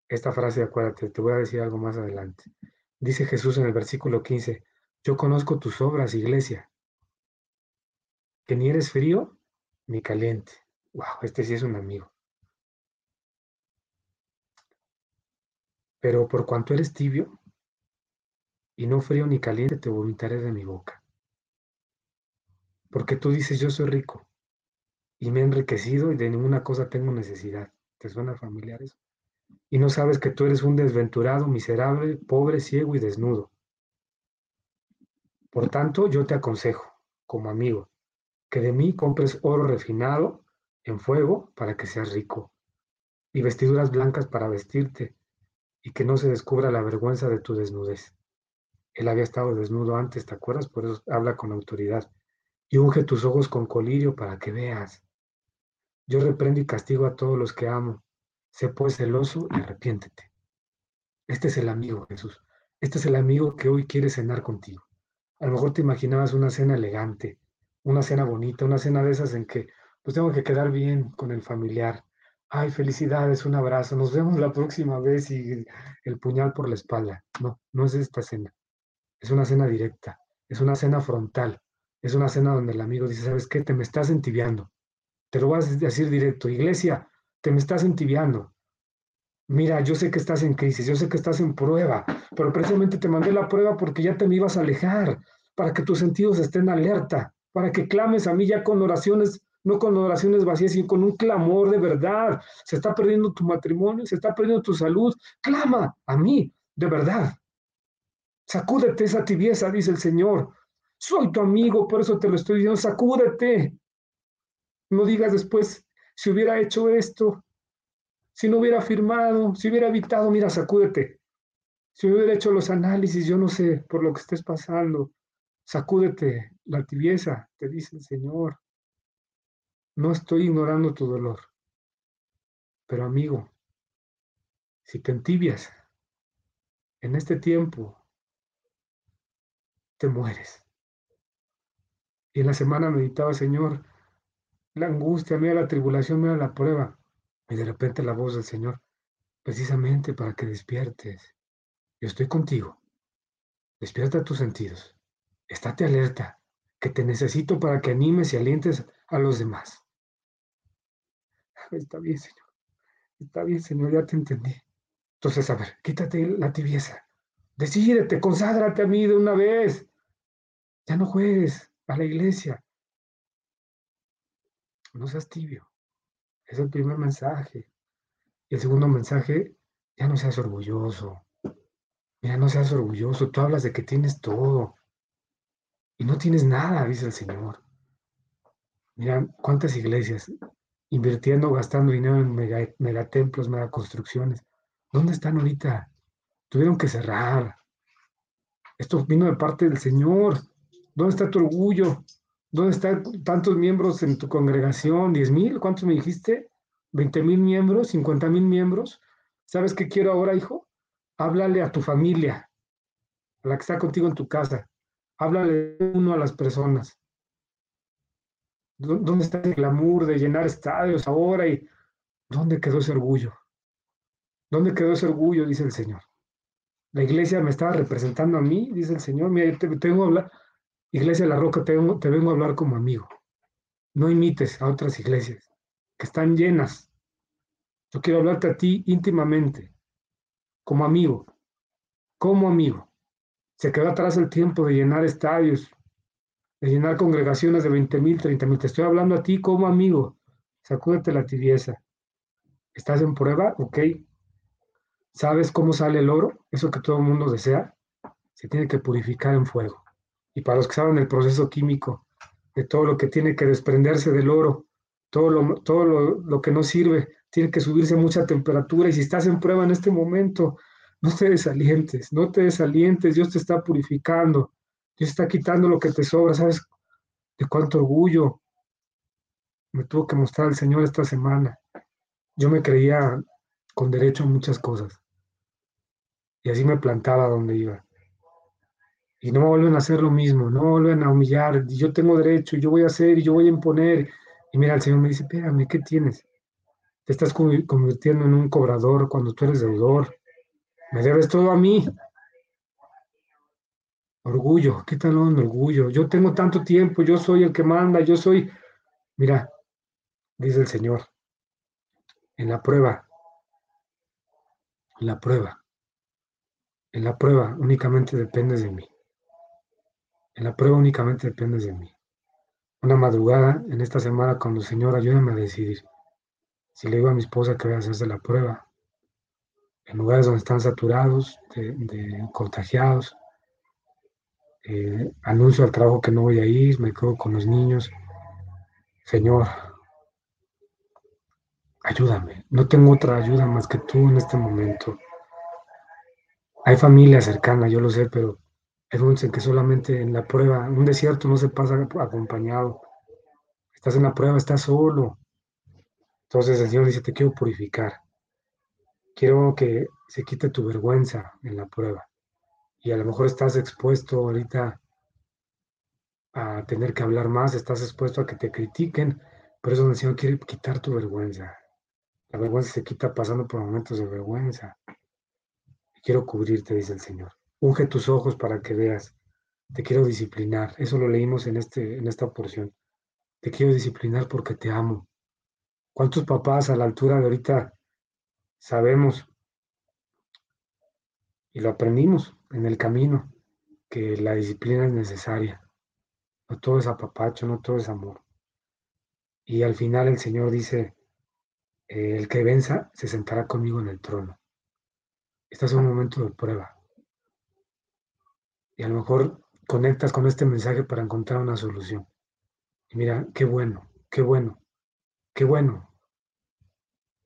Esta frase, acuérdate, te voy a decir algo más adelante. Dice Jesús en el versículo 15, yo conozco tus obras, iglesia, que ni eres frío ni caliente. Wow, este sí es un amigo. Pero por cuanto eres tibio y no frío ni caliente, te vomitaré de mi boca. Porque tú dices, yo soy rico y me he enriquecido y de ninguna cosa tengo necesidad. ¿Te suena familiar eso? Y no sabes que tú eres un desventurado, miserable, pobre, ciego y desnudo. Por tanto, yo te aconsejo, como amigo, que de mí compres oro refinado en fuego para que seas rico, y vestiduras blancas para vestirte, y que no se descubra la vergüenza de tu desnudez. Él había estado desnudo antes, ¿te acuerdas? Por eso habla con autoridad. Y unge tus ojos con colirio para que veas. Yo reprendo y castigo a todos los que amo. Sé pues celoso y arrepiéntete. Este es el amigo, Jesús. Este es el amigo que hoy quiere cenar contigo. A lo mejor te imaginabas una cena elegante, una cena bonita, una cena de esas en que pues tengo que quedar bien con el familiar. Ay, felicidades, un abrazo, nos vemos la próxima vez y el puñal por la espalda. No, no es esta cena. Es una cena directa, es una cena frontal, es una cena donde el amigo dice, ¿sabes qué? Te me estás entibiando. Te lo vas a decir directo, iglesia, te me estás entibiando. Mira, yo sé que estás en crisis, yo sé que estás en prueba, pero precisamente te mandé la prueba porque ya te me ibas a alejar, para que tus sentidos estén alerta, para que clames a mí ya con oraciones, no con oraciones vacías, sino con un clamor de verdad. Se está perdiendo tu matrimonio, se está perdiendo tu salud. Clama a mí, de verdad. Sacúdete esa tibieza, dice el Señor. Soy tu amigo, por eso te lo estoy diciendo, sacúdete. No digas después, si hubiera hecho esto, si no hubiera firmado, si hubiera evitado, mira, sacúdete. Si hubiera hecho los análisis, yo no sé por lo que estés pasando, sacúdete la tibieza, te dice el Señor. No estoy ignorando tu dolor, pero amigo, si te entibias en este tiempo, te mueres. Y en la semana meditaba, Señor, la angustia, mira la tribulación, mira la prueba. Y de repente la voz del Señor, precisamente para que despiertes. Yo estoy contigo. Despierta tus sentidos. Estate alerta, que te necesito para que animes y alientes a los demás. Está bien, Señor. Está bien, Señor, ya te entendí. Entonces, a ver, quítate la tibieza. Decídete, conságrate a mí de una vez. Ya no juegues a la iglesia. No seas tibio. Es el primer mensaje. El segundo mensaje, ya no seas orgulloso. Mira, no seas orgulloso. Tú hablas de que tienes todo. Y no tienes nada, dice el Señor. Mira, cuántas iglesias invirtiendo, gastando dinero en megatemplos, megaconstrucciones. ¿Dónde están ahorita? Tuvieron que cerrar. Esto vino de parte del Señor. ¿Dónde está tu orgullo? ¿Dónde están tantos miembros en tu congregación? ¿Diez mil? ¿Cuántos me dijiste? ¿Veinte mil miembros? ¿Cincuenta mil miembros? ¿Sabes qué quiero ahora, hijo? Háblale a tu familia, a la que está contigo en tu casa. Háblale uno a las personas. ¿Dónde está el glamour de llenar estadios ahora? ¿Y dónde quedó ese orgullo? ¿Dónde quedó ese orgullo? Dice el Señor. La iglesia me estaba representando a mí, dice el Señor. Mira, te, tengo. Iglesia de la Roca, te vengo, a hablar como amigo. No imites a otras iglesias que están llenas. Yo quiero hablarte a ti íntimamente, como amigo, como amigo. Se quedó atrás el tiempo de llenar estadios, de llenar congregaciones de 20 mil, 30 mil. Te estoy hablando a ti como amigo. Sacúdete la tibieza. ¿Estás en prueba? Ok. ¿Sabes cómo sale el oro? Eso que todo el mundo desea. Se tiene que purificar en fuego. Y para los que saben el proceso químico, de todo lo que tiene que desprenderse del oro, todo lo, todo lo, lo que no sirve, tiene que subirse mucha temperatura. Y si estás en prueba en este momento, no te desalientes, no te desalientes. Dios te está purificando. Dios está quitando lo que te sobra, ¿sabes? De cuánto orgullo me tuvo que mostrar el Señor esta semana. Yo me creía con derecho a muchas cosas. Y así me plantaba donde iba. Y no vuelven a hacer lo mismo, no vuelven a humillar. Yo tengo derecho, yo voy a hacer y yo voy a imponer. Y mira, el Señor me dice, espérame, ¿qué tienes? Te estás convirtiendo en un cobrador cuando tú eres deudor. Me debes todo a mí. Orgullo, ¿qué tal el orgullo? Yo tengo tanto tiempo, yo soy el que manda, yo soy... Mira, dice el Señor, en la prueba, en la prueba, en la prueba únicamente dependes de mí. En la prueba únicamente dependes de mí. Una madrugada en esta semana cuando Señor ayúdame a decidir si le digo a mi esposa que voy a hacerse la prueba en lugares donde están saturados de contagiados, eh, anuncio al trabajo que no voy a ir, me quedo con los niños. Señor, ayúdame. No tengo otra ayuda más que tú en este momento. Hay familia cercana, yo lo sé, pero en que solamente en la prueba, en un desierto no se pasa acompañado. Estás en la prueba, estás solo. Entonces el Señor dice, te quiero purificar. Quiero que se quite tu vergüenza en la prueba y a lo mejor estás expuesto ahorita a tener que hablar más, estás expuesto a que te critiquen, por eso el Señor quiere quitar tu vergüenza. La vergüenza se quita pasando por momentos de vergüenza. Quiero cubrirte, dice el Señor. Unge tus ojos para que veas. Te quiero disciplinar. Eso lo leímos en, este, en esta porción. Te quiero disciplinar porque te amo. ¿Cuántos papás a la altura de ahorita sabemos y lo aprendimos en el camino, que la disciplina es necesaria. No todo es apapacho, no todo es amor. Y al final el Señor dice, el que venza se sentará conmigo en el trono. Este es un momento de prueba. Y a lo mejor conectas con este mensaje para encontrar una solución. Y mira, qué bueno, qué bueno, qué bueno.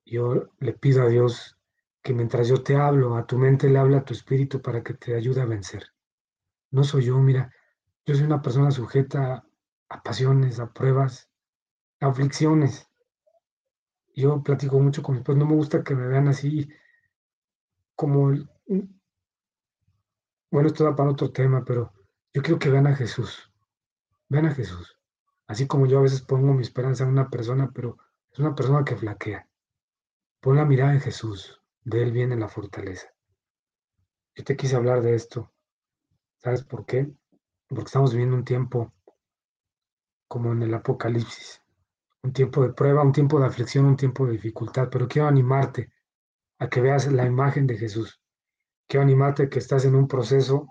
Yo le pido a Dios que mientras yo te hablo, a tu mente le habla a tu espíritu para que te ayude a vencer. No soy yo, mira, yo soy una persona sujeta a pasiones, a pruebas, a aflicciones. Yo platico mucho con mis padres, no me gusta que me vean así como... Bueno, esto da para otro tema, pero yo quiero que vean a Jesús. Vean a Jesús. Así como yo a veces pongo mi esperanza en una persona, pero es una persona que flaquea. Pon la mirada en Jesús, de Él viene la fortaleza. Yo te quise hablar de esto. ¿Sabes por qué? Porque estamos viviendo un tiempo como en el Apocalipsis, un tiempo de prueba, un tiempo de aflicción, un tiempo de dificultad, pero quiero animarte a que veas la imagen de Jesús. Quiero animarte a que estás en un proceso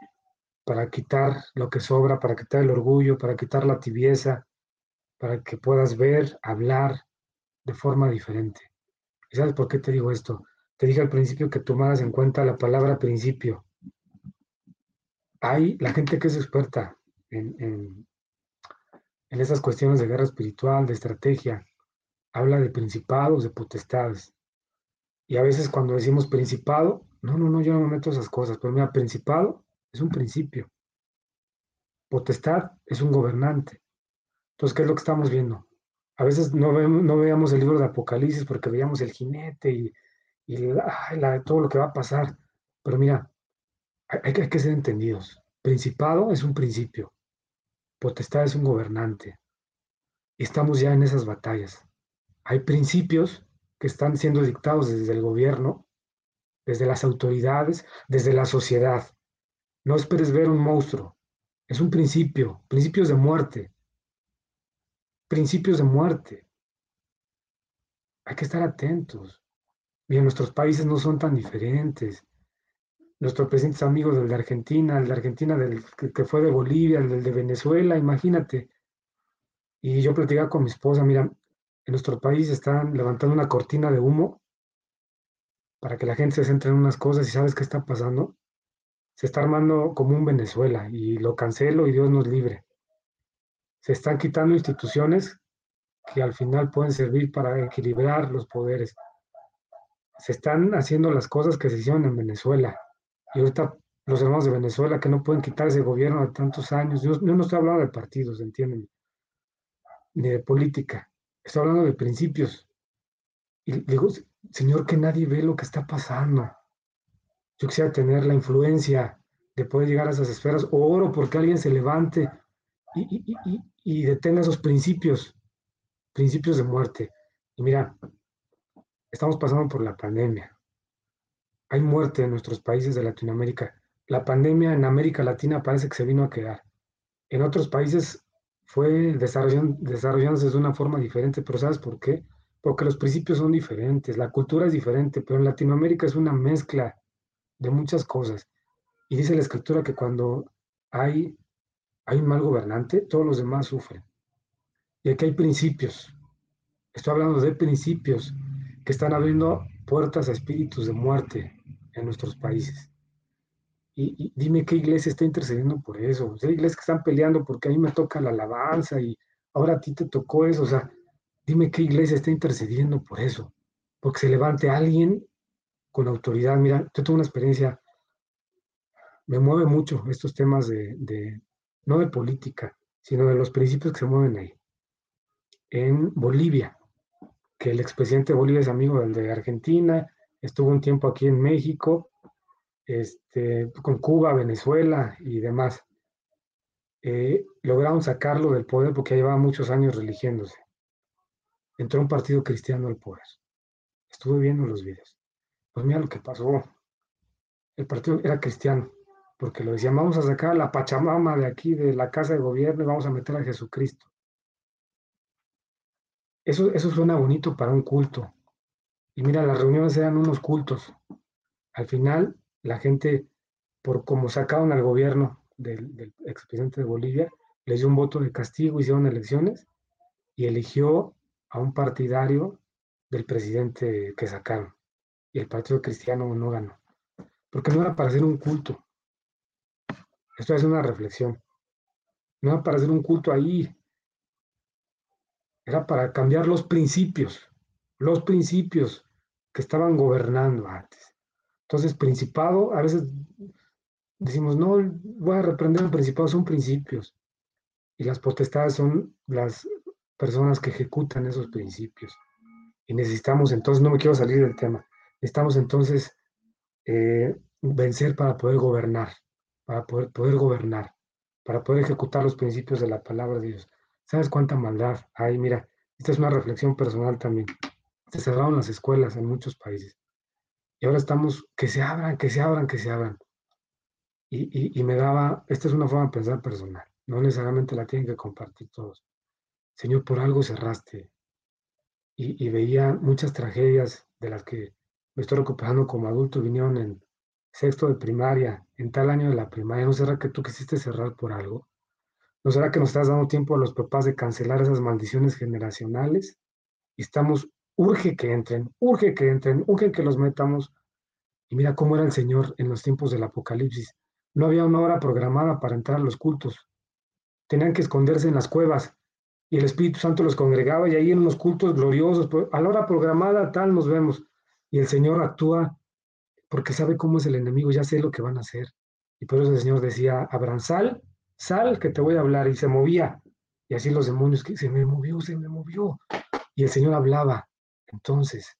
para quitar lo que sobra, para quitar el orgullo, para quitar la tibieza, para que puedas ver, hablar de forma diferente. ¿Y sabes por qué te digo esto? Te dije al principio que tomaras en cuenta la palabra principio. Hay la gente que es experta en, en, en esas cuestiones de guerra espiritual, de estrategia, habla de principados, de potestades. Y a veces cuando decimos principado, no, no, no, yo no me meto esas cosas, pero mira, principado es un principio. Potestad es un gobernante. Entonces, ¿qué es lo que estamos viendo? A veces no, vemos, veíamos el libro de Apocalipsis porque veíamos el jinete y, y todo lo que va a pasar. Pero mira, hay, hay que ser entendidos. Principado es un principio. Potestad es un gobernante. Y estamos ya en esas batallas. Hay principios que están siendo dictados desde el gobierno, desde las autoridades, desde la sociedad. No esperes ver un monstruo. Es un principio, principios de muerte principios de muerte. Hay que estar atentos. Bien, nuestros países no son tan diferentes. Nuestro presidente es amigo del de Argentina, el de Argentina del, que, fue de Bolivia, el del de Venezuela, imagínate. Y yo platicaba con mi esposa, mira, en nuestro país están levantando una cortina de humo para que la gente se centre en unas cosas y sabes qué está pasando. Se está armando como un Venezuela y lo cancelo y Dios nos libre se están quitando instituciones que al final pueden servir para equilibrar los poderes. Se están haciendo las cosas que se hicieron en Venezuela. Y ahorita los hermanos de Venezuela que no pueden quitar ese gobierno de tantos años. Yo, no estoy hablando de partidos, ¿entienden? Ni de política. Estoy hablando de principios. Y digo, Señor, que nadie ve lo que está pasando. Yo quisiera tener la influencia de poder llegar a esas esferas. O oro porque alguien se levante y, y, detenga esos principios, principios de muerte. Y mira, estamos pasando por la pandemia. Hay muerte en nuestros países de Latinoamérica. La pandemia en América Latina parece que se vino a quedar. En otros países fue desarrollándose de una forma diferente, pero ¿sabes por qué? Porque los principios son diferentes, la cultura es diferente, pero en Latinoamérica es una mezcla de muchas cosas. Y dice la escritura que cuando hay hay un mal gobernante, todos los demás sufren. Y aquí hay principios. Estoy hablando de principios que están abriendo puertas a espíritus de muerte en nuestros países. Y, dime qué iglesia está intercediendo por eso. hay iglesias que están peleando porque a mí me toca la alabanza y ahora a ti te tocó eso. O sea, dime qué iglesia está intercediendo por eso. Porque se levante alguien con autoridad. Mira, yo tengo una experiencia, me mueve mucho estos temas de, no de política, sino de los principios que se mueven ahí. En Bolivia, que el expresidente de Bolivia es amigo del de Argentina, estuvo un tiempo aquí en México, este, con Cuba, Venezuela y demás. Eh, lograron sacarlo del poder porque llevaba muchos años religiéndose. Entró un partido cristiano al poder. Estuve viendo los videos. Pues mira lo que pasó. El partido era cristiano porque lo decían, vamos a sacar a la Pachamama de aquí, de la casa de gobierno, y vamos a meter a Jesucristo. Eso, eso suena bonito para un culto. Y mira, las reuniones eran unos cultos. Al final, la gente, por como sacaron al gobierno del, del expresidente de Bolivia, le dio un voto de castigo, hicieron elecciones y eligió a un partidario del presidente que sacaron. Y el Partido Cristiano no ganó. Porque no era para hacer un culto, esto es una reflexión. No era para hacer un culto ahí. Era para cambiar los principios. Los principios que estaban gobernando antes. Entonces, principado, a veces decimos, no, voy a reprender principado, son principios. Y las potestades son las personas que ejecutan esos principios. Y necesitamos, entonces, no me quiero salir del tema, necesitamos entonces eh, vencer para poder gobernar para poder, poder gobernar, para poder ejecutar los principios de la palabra de Dios. ¿Sabes cuánta maldad hay? Mira, esta es una reflexión personal también. Se cerraron las escuelas en muchos países. Y ahora estamos, que se abran, que se abran, que se abran. Y, y, me daba, esta es una forma de pensar personal, no necesariamente la tienen que compartir todos. Señor, por algo cerraste. Y, veía muchas tragedias de las que me estoy recuperando como adulto, vinieron en sexto de primaria, en tal año de la primaria. ¿No será que tú quisiste cerrar por algo? ¿No será que nos estás dando tiempo a los papás de cancelar esas maldiciones generacionales? Y estamos, urge que entren, urge que entren, urge que los metamos. Y mira cómo era el Señor en los tiempos del Apocalipsis. No había una hora programada para entrar a los cultos. Tenían que esconderse en las cuevas y el Espíritu Santo los congregaba y ahí en unos cultos gloriosos, pues, a la hora programada tal nos vemos. Y el Señor actúa porque sabe cómo es el enemigo, ya sé lo que van a hacer. Y por eso el Señor decía, Abraham, sal, sal que te voy a hablar. Y se movía. Y así los demonios, que se me movió, se me movió. Y el Señor hablaba. Entonces,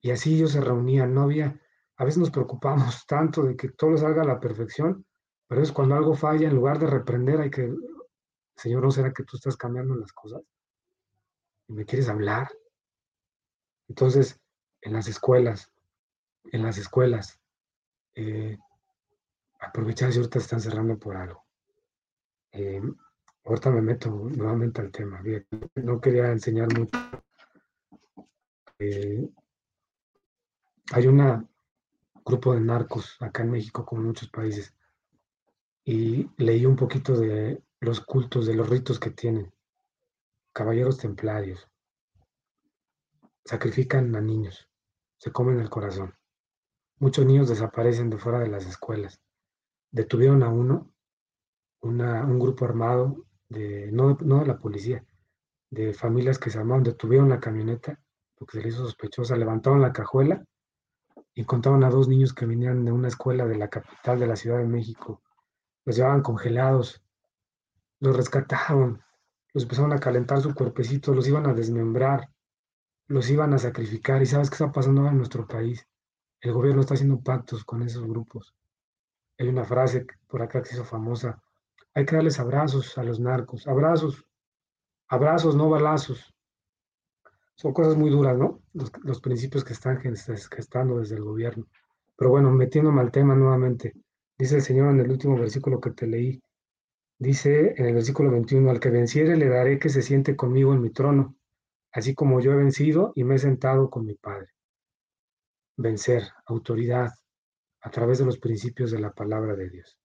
y así ellos se reunían, no había, a veces nos preocupamos tanto de que todo salga a la perfección, pero es cuando algo falla, en lugar de reprender, hay que, Señor, ¿no será que tú estás cambiando las cosas? ¿Y me quieres hablar? Entonces, en las escuelas, en las escuelas, eh, aprovechar si ahorita están cerrando por algo. Eh, ahorita me meto nuevamente al tema. no quería enseñar mucho. Eh, hay una, grupo de narcos acá en México, como en muchos países, y leí un poquito de los cultos, de los ritos que tienen. Caballeros templarios. Sacrifican a niños, se comen el corazón. Muchos niños desaparecen de fuera de las escuelas. Detuvieron a uno, un grupo armado, de, no, no de la policía, de familias que se armaron, detuvieron la camioneta porque se le hizo sospechosa, levantaron la cajuela y contaban a dos niños que venían de una escuela de la capital de la Ciudad de México. Los llevaban congelados, los rescataban, los empezaron a calentar su cuerpecito, los iban a desmembrar, los iban a sacrificar. ¿Y sabes qué está pasando en nuestro país? El gobierno está haciendo pactos con esos grupos. Hay una frase por acá que se hizo famosa. Hay que darles abrazos a los narcos. Abrazos. Abrazos, no balazos son cosas muy duras, ¿no? Los, principios que están gestando desde el gobierno. Pero bueno, metiéndome al tema nuevamente, dice el Señor en el último versículo que te leí, dice en el versículo 21, al que venciere le daré que se siente conmigo en mi trono, así como yo he vencido y me he sentado con mi Padre. Vencer, autoridad, a través de los principios de la palabra de Dios.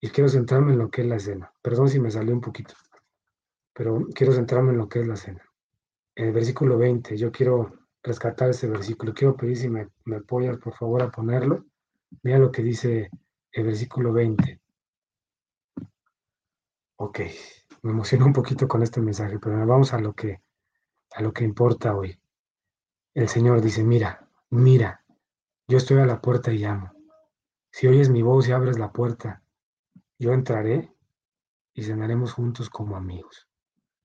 Y quiero centrarme en lo que es la cena. Perdón si me salió un poquito, pero quiero centrarme en lo que es la cena el versículo 20. Yo quiero rescatar ese versículo. Quiero pedir si me, me por favor, a ponerlo. Mira lo que dice el versículo 20. Ok, me emociono un poquito con este mensaje, pero vamos a lo que, a lo que importa hoy. El Señor dice, mira, mira, yo estoy a la puerta y llamo. Si oyes mi voz y abres la puerta, yo entraré y cenaremos juntos como amigos.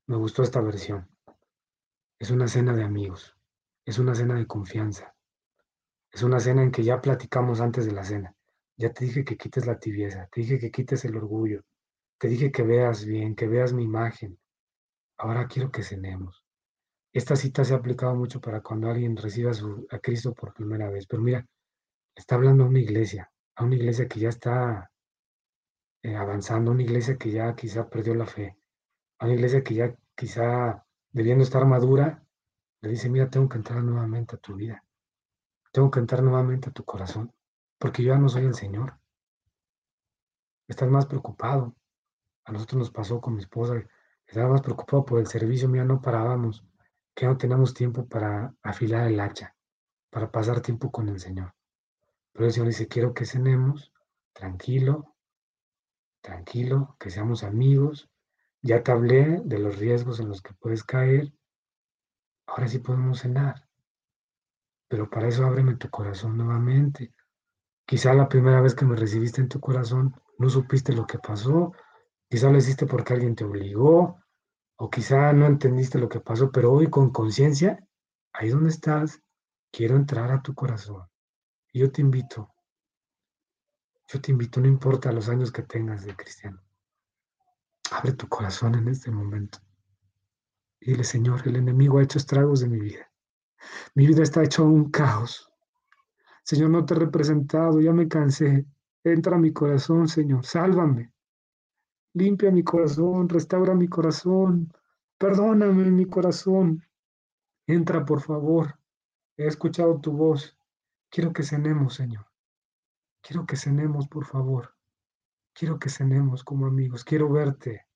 Me gustó esta versión. Es una cena de amigos, es una cena de confianza, es una cena en que ya platicamos antes de la cena. Ya te dije que quites la tibieza, te dije que quites el orgullo, te dije que veas bien, que veas mi imagen. Ahora quiero que cenemos. Esta cita se ha aplicado mucho para cuando alguien reciba a Cristo por primera vez. Pero mira, está hablando a una iglesia, a una iglesia que ya está eh, avanzando, una iglesia que ya quizá perdió la fe, a una iglesia que ya quizá debiendo estar madura, le dice, mira, tengo que entrar nuevamente a tu vida. Tengo que entrar nuevamente a tu corazón, porque yo ya no soy el Señor. Estás más preocupado. A nosotros nos pasó con mi esposa, estaba más preocupado por el servicio, mira, no parábamos, que no teníamos tiempo para afilar el hacha, para pasar tiempo con el Señor. Pero el Señor dice, quiero que cenemos tranquilo, tranquilo, que seamos amigos, ya te hablé de los riesgos en los que puedes caer. Ahora sí podemos cenar. Pero para eso ábreme tu corazón nuevamente. Quizá la primera vez que me recibiste en tu corazón no supiste lo que pasó. Quizá lo hiciste porque alguien te obligó. O quizá no entendiste lo que pasó. Pero hoy con conciencia, ahí donde estás, quiero entrar a tu corazón. Y yo te invito. Yo te invito, no importa los años que tengas de cristiano Abre tu corazón en este momento. Y dile, Señor, el enemigo ha hecho estragos de mi vida. Mi vida está hecha un caos. Señor, no te he representado, ya me cansé. Entra a mi corazón, Señor, sálvame. Limpia mi corazón, restaura mi corazón. Perdóname mi corazón. Entra, por favor. He escuchado tu voz. Quiero que cenemos, Señor. Quiero que cenemos, por favor. Quiero que cenemos como amigos. Quiero verte.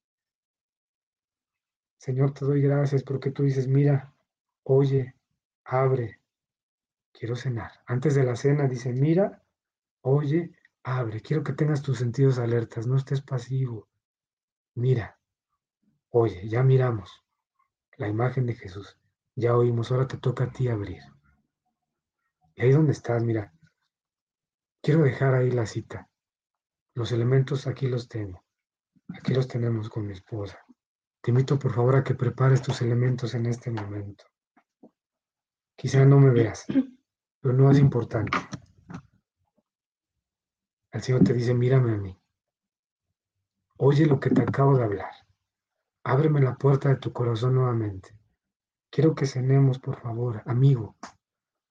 Señor, te doy gracias porque tú dices, mira, oye, abre. Quiero cenar. Antes de la cena dice, mira, oye, abre. Quiero que tengas tus sentidos alertas. No estés pasivo. Mira, oye, ya miramos la imagen de Jesús. Ya oímos, ahora te toca a ti abrir. Y ahí donde estás, mira, quiero dejar ahí la cita. Los elementos aquí los tengo. Aquí los tenemos con mi esposa. Te invito por favor a que prepares tus elementos en este momento. Quizá no me veas, pero no es importante. El Señor te dice, mírame a mí. Oye lo que te acabo de hablar. Ábreme la puerta de tu corazón nuevamente. Quiero que cenemos, por favor, amigo.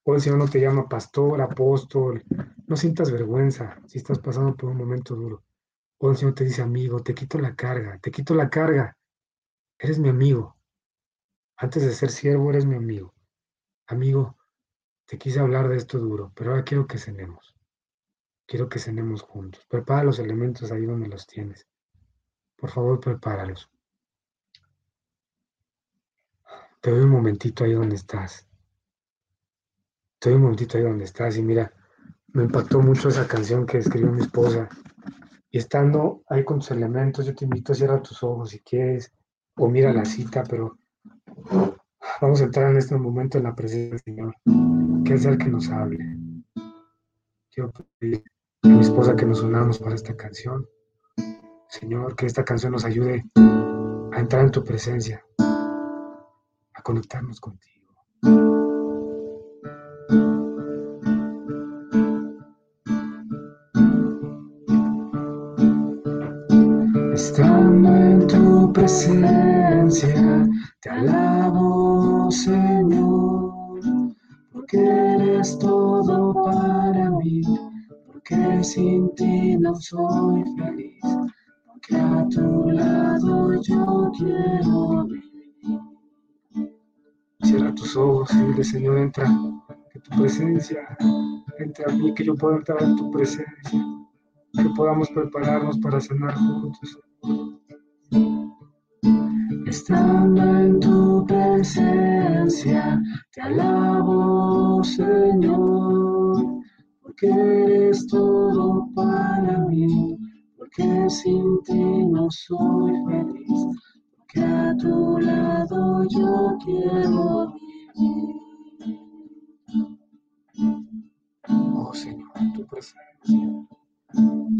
O el Señor no te llama pastor, apóstol. No sientas vergüenza si estás pasando por un momento duro. O el Señor te dice, amigo, te quito la carga, te quito la carga. Eres mi amigo. Antes de ser siervo, eres mi amigo. Amigo, te quise hablar de esto duro, pero ahora quiero que cenemos. Quiero que cenemos juntos. Prepara los elementos ahí donde los tienes. Por favor, prepáralos. Te doy un momentito ahí donde estás. Te doy un momentito ahí donde estás y mira, me impactó mucho esa canción que escribió mi esposa. Y estando ahí con tus elementos, yo te invito a cerrar tus ojos si quieres, o mira la cita, pero vamos a entrar en este momento en la presencia del Señor, que es el que nos hable. Quiero pedir a mi esposa que nos unamos para esta canción. Señor, que esta canción nos ayude a entrar en tu presencia, a conectarnos contigo. Estando en tu presencia, te alabo, Señor, porque eres todo para mí, porque sin ti no soy feliz, porque a tu lado yo quiero vivir. Cierra tus ojos y dile, Señor, entra, que tu presencia entre a mí, que yo pueda entrar en tu presencia, que podamos prepararnos para cenar juntos. Estando en tu presencia, te alabo, Señor, porque eres todo para mí, porque sin ti no soy feliz, porque a tu lado yo quiero vivir. Oh Señor, tu presencia.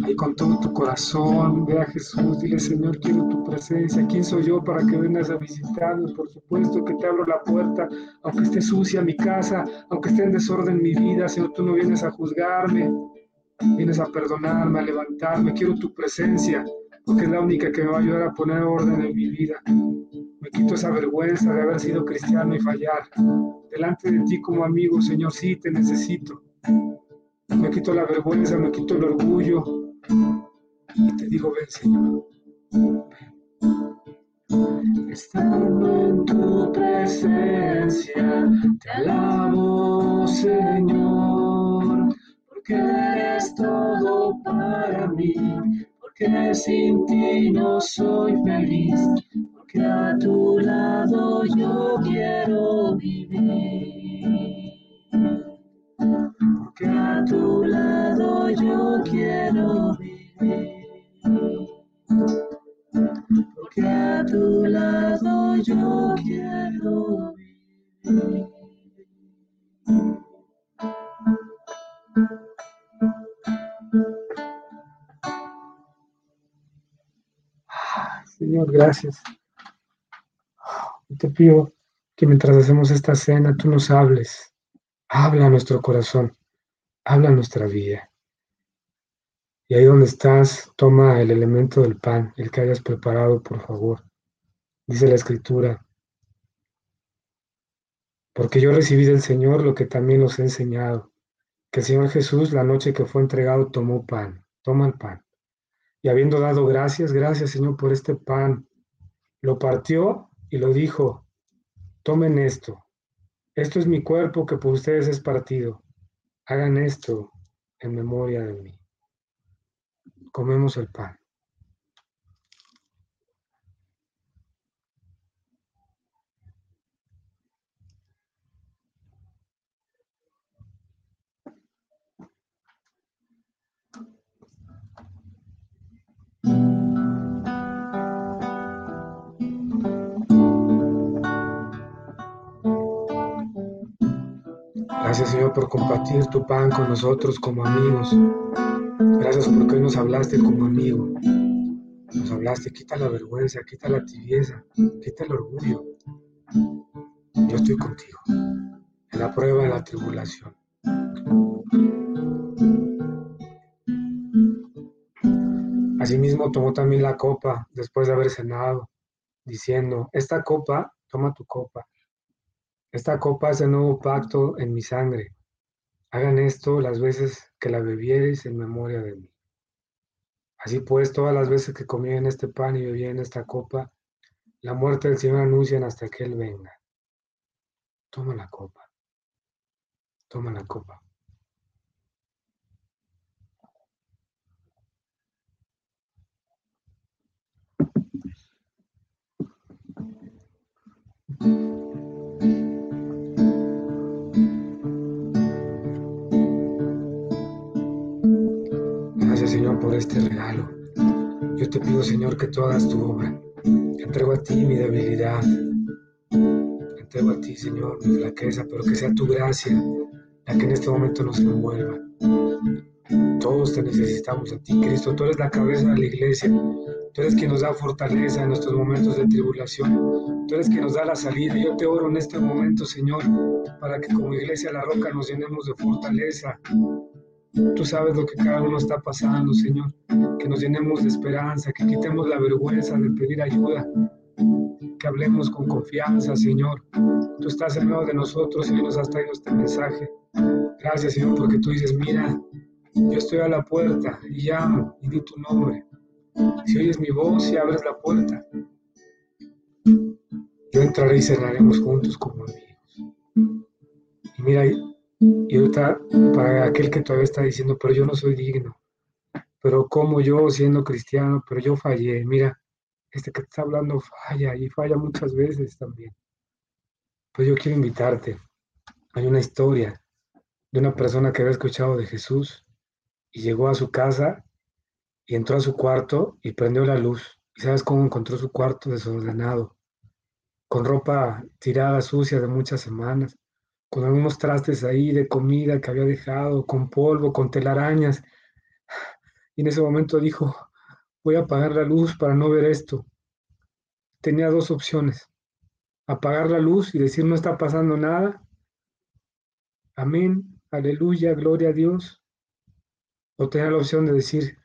Ahí con todo tu corazón, ve a Jesús, dile Señor, quiero tu presencia. ¿Quién soy yo para que vengas a visitarnos? Por supuesto que te abro la puerta, aunque esté sucia mi casa, aunque esté en desorden mi vida, Señor, tú no vienes a juzgarme, vienes a perdonarme, a levantarme. Quiero tu presencia, porque es la única que me va a ayudar a poner orden en mi vida. Me quito esa vergüenza de haber sido cristiano y fallar. Delante de ti como amigo, Señor, sí te necesito me quito la vergüenza, me quito el orgullo y te digo, ven Señor. Estando en tu presencia, te alabo Señor, porque eres todo para mí, porque sin ti no soy feliz, porque a tu lado yo quiero vivir porque a tu lado yo quiero vivir. Porque a tu lado yo quiero vivir. Señor, gracias. Te pido que mientras hacemos esta cena tú nos hables, habla a nuestro corazón habla nuestra vida. Y ahí donde estás, toma el elemento del pan, el que hayas preparado, por favor. Dice la escritura, porque yo recibí del Señor lo que también os he enseñado, que el Señor Jesús la noche que fue entregado tomó pan, toma el pan. Y habiendo dado gracias, gracias Señor por este pan, lo partió y lo dijo, tomen esto, esto es mi cuerpo que por ustedes es partido, hagan esto en memoria de mí. Comemos el pan. Gracias Señor por compartir tu pan con nosotros como amigos. Gracias porque hoy nos hablaste como amigo. Nos hablaste, quita la vergüenza, quita la tibieza, quita el orgullo. Yo estoy contigo en la prueba de la tribulación. Asimismo tomó también la copa después de haber cenado, diciendo, esta copa, toma tu copa. Esta copa es el nuevo pacto en mi sangre. Hagan esto las veces que la bebiereis en memoria de mí. Así pues, todas las veces que comían este pan y bebían esta copa, la muerte del Señor anuncian hasta que Él venga. Toma la copa. Toma la copa. Por este regalo. Yo te pido, Señor, que tú hagas tu obra. entrego a ti mi debilidad. entrego a ti, Señor, mi flaqueza, pero que sea tu gracia la que en este momento nos envuelva. Todos te necesitamos a ti, Cristo. Tú eres la cabeza de la iglesia. Tú eres quien nos da fortaleza en nuestros momentos de tribulación. Tú eres quien nos da la salida. Yo te oro en este momento, Señor, para que como iglesia La Roca nos llenemos de fortaleza, Tú sabes lo que cada uno está pasando, Señor. Que nos llenemos de esperanza, que quitemos la vergüenza de pedir ayuda, que hablemos con confianza, Señor. Tú estás en medio de nosotros y nos has traído este mensaje. Gracias, Señor, porque tú dices, mira, yo estoy a la puerta y llamo y di tu nombre. Si oyes mi voz y abres la puerta, yo entraré y cerraremos juntos como amigos. Y mira, y ahorita, para aquel que todavía está diciendo, pero yo no soy digno, pero como yo siendo cristiano, pero yo fallé, mira, este que está hablando falla y falla muchas veces también. Pues yo quiero invitarte. Hay una historia de una persona que había escuchado de Jesús y llegó a su casa y entró a su cuarto y prendió la luz. ¿Y sabes cómo encontró su cuarto desordenado? Con ropa tirada, sucia de muchas semanas con algunos trastes ahí de comida que había dejado, con polvo, con telarañas. Y en ese momento dijo, voy a apagar la luz para no ver esto. Tenía dos opciones, apagar la luz y decir no está pasando nada. Amén, aleluya, gloria a Dios. O tenía la opción de decir,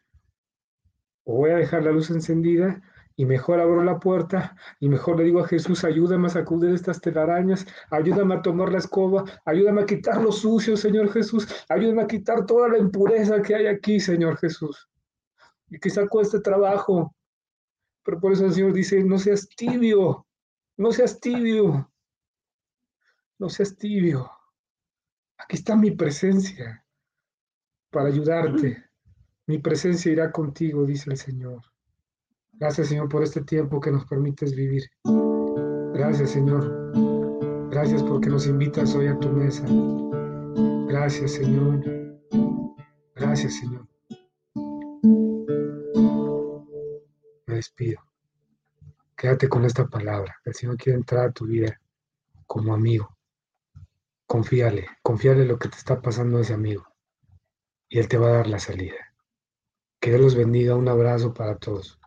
o voy a dejar la luz encendida y mejor abro la puerta y mejor le digo a Jesús, ayúdame a sacudir estas telarañas, ayúdame a tomar la escoba, ayúdame a quitar lo sucio, Señor Jesús, ayúdame a quitar toda la impureza que hay aquí, Señor Jesús. Y quizá cueste trabajo, pero por eso el Señor dice, no seas tibio, no seas tibio, no seas tibio. Aquí está mi presencia para ayudarte. Mi presencia irá contigo, dice el Señor. Gracias, Señor, por este tiempo que nos permites vivir. Gracias, Señor. Gracias porque nos invitas hoy a tu mesa. Gracias, Señor. Gracias, Señor. Me despido. Quédate con esta palabra. El Señor quiere entrar a tu vida como amigo. Confíale, confíale lo que te está pasando a ese amigo. Y Él te va a dar la salida. Que Dios los bendiga. Un abrazo para todos.